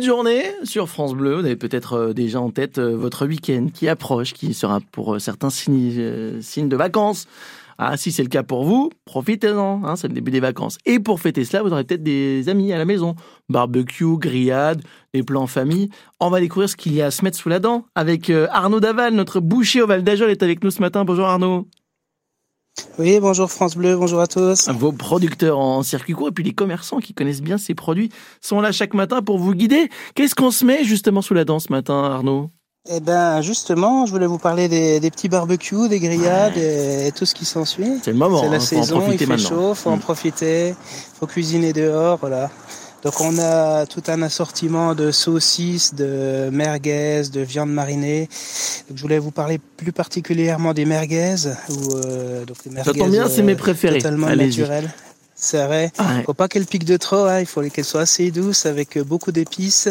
de journée sur France Bleu. Vous avez peut-être euh, déjà en tête euh, votre week-end qui approche, qui sera pour euh, certains signes, de vacances. Ah, si c'est le cas pour vous, profitez-en, hein, c'est le début des vacances. Et pour fêter cela, vous aurez peut-être des amis à la maison. Barbecue, grillade, des plans en famille. On va découvrir ce qu'il y a à se mettre sous la dent avec Arnaud Daval, notre boucher au Val d'Ajol est avec nous ce matin. Bonjour Arnaud. Oui, bonjour France Bleu, bonjour à tous. Vos producteurs en circuit court et puis les commerçants qui connaissent bien ces produits sont là chaque matin pour vous guider. Qu'est-ce qu'on se met justement sous la dent ce matin, Arnaud? Eh ben justement, je voulais vous parler des, petits barbecues, des grillades et, tout ce qui s'ensuit. C'est le moment. C'est la hein, saison, il fait chaud, faut en mm. profiter, faut cuisiner dehors, voilà. Donc on a tout un assortiment de saucisses, de merguez, de viande marinée. Donc, je voulais vous parler plus particulièrement des merguez. Ou, euh, donc les merguez Ça tombe bien, c'est mes euh, préférés. Totalement naturelles. C'est vrai. Il Faut pas qu'elle pique de trop. Hein. Il faut qu'elle soit assez douce avec beaucoup d'épices.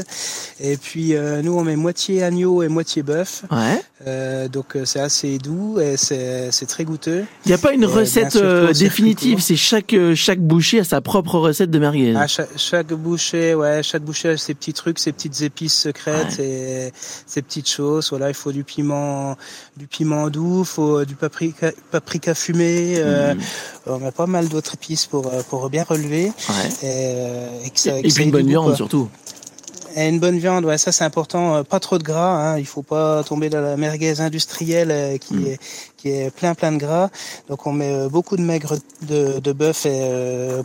Et puis euh, nous on met moitié agneau et moitié bœuf. Ouais. Euh, donc euh, c'est assez doux et c'est très goûteux. Il n'y a pas une recette définitive. C'est chaque chaque boucher a sa propre recette de merguez. Ah, chaque, chaque, boucher, ouais, chaque boucher a ses petits trucs, ses petites épices secrètes et ses petites choses. Voilà, il faut du piment, du piment doux, faut du paprika, paprika fumé. Mm. on met pas mal d'autres épices pour pour bien relever. Et, et, et puis une bonne viande surtout. Et une bonne viande, ouais, ça c'est important. Euh, pas trop de gras, hein. il faut pas tomber dans la merguez industrielle euh, qui mm. est qui est plein plein de gras. Donc on met euh, beaucoup de maigre de, de bœuf et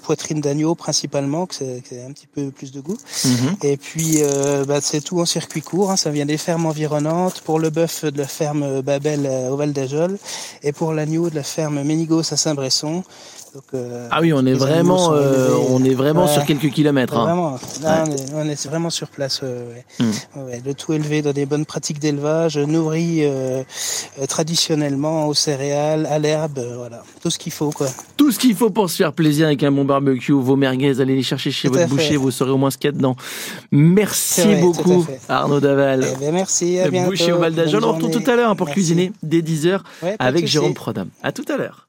poitrine d'agneau principalement, que c'est un petit peu plus de goût. Mm-hmm. Et puis bah, c'est tout en circuit court. Hein. ça vient des fermes environnantes. Pour le bœuf de la ferme Babel au Val d'Ajol et pour l'agneau de la ferme Ménigos à Saint-Bresson. Euh, ah oui, on est vraiment, euh, on est vraiment sur quelques kilomètres. Hein. Vraiment, là, on, est, vraiment sur place. Hmm. le tout élevé dans des bonnes pratiques d'élevage, nourri euh, traditionnellement aux céréales, à l'herbe, voilà, tout ce qu'il faut quoi. Tout ce qu'il faut pour se faire plaisir avec un bon barbecue, vos merguez, allez les chercher chez votre boucher, vous saurez au moins ce qu'il y a dedans. Merci beaucoup Arnaud Daval. Eh ben, merci, à bientôt. Boucher au Val d'Ajol. On retourne tout à l'heure pour cuisiner dès 10h avec Jérôme Prodam. À tout à l'heure.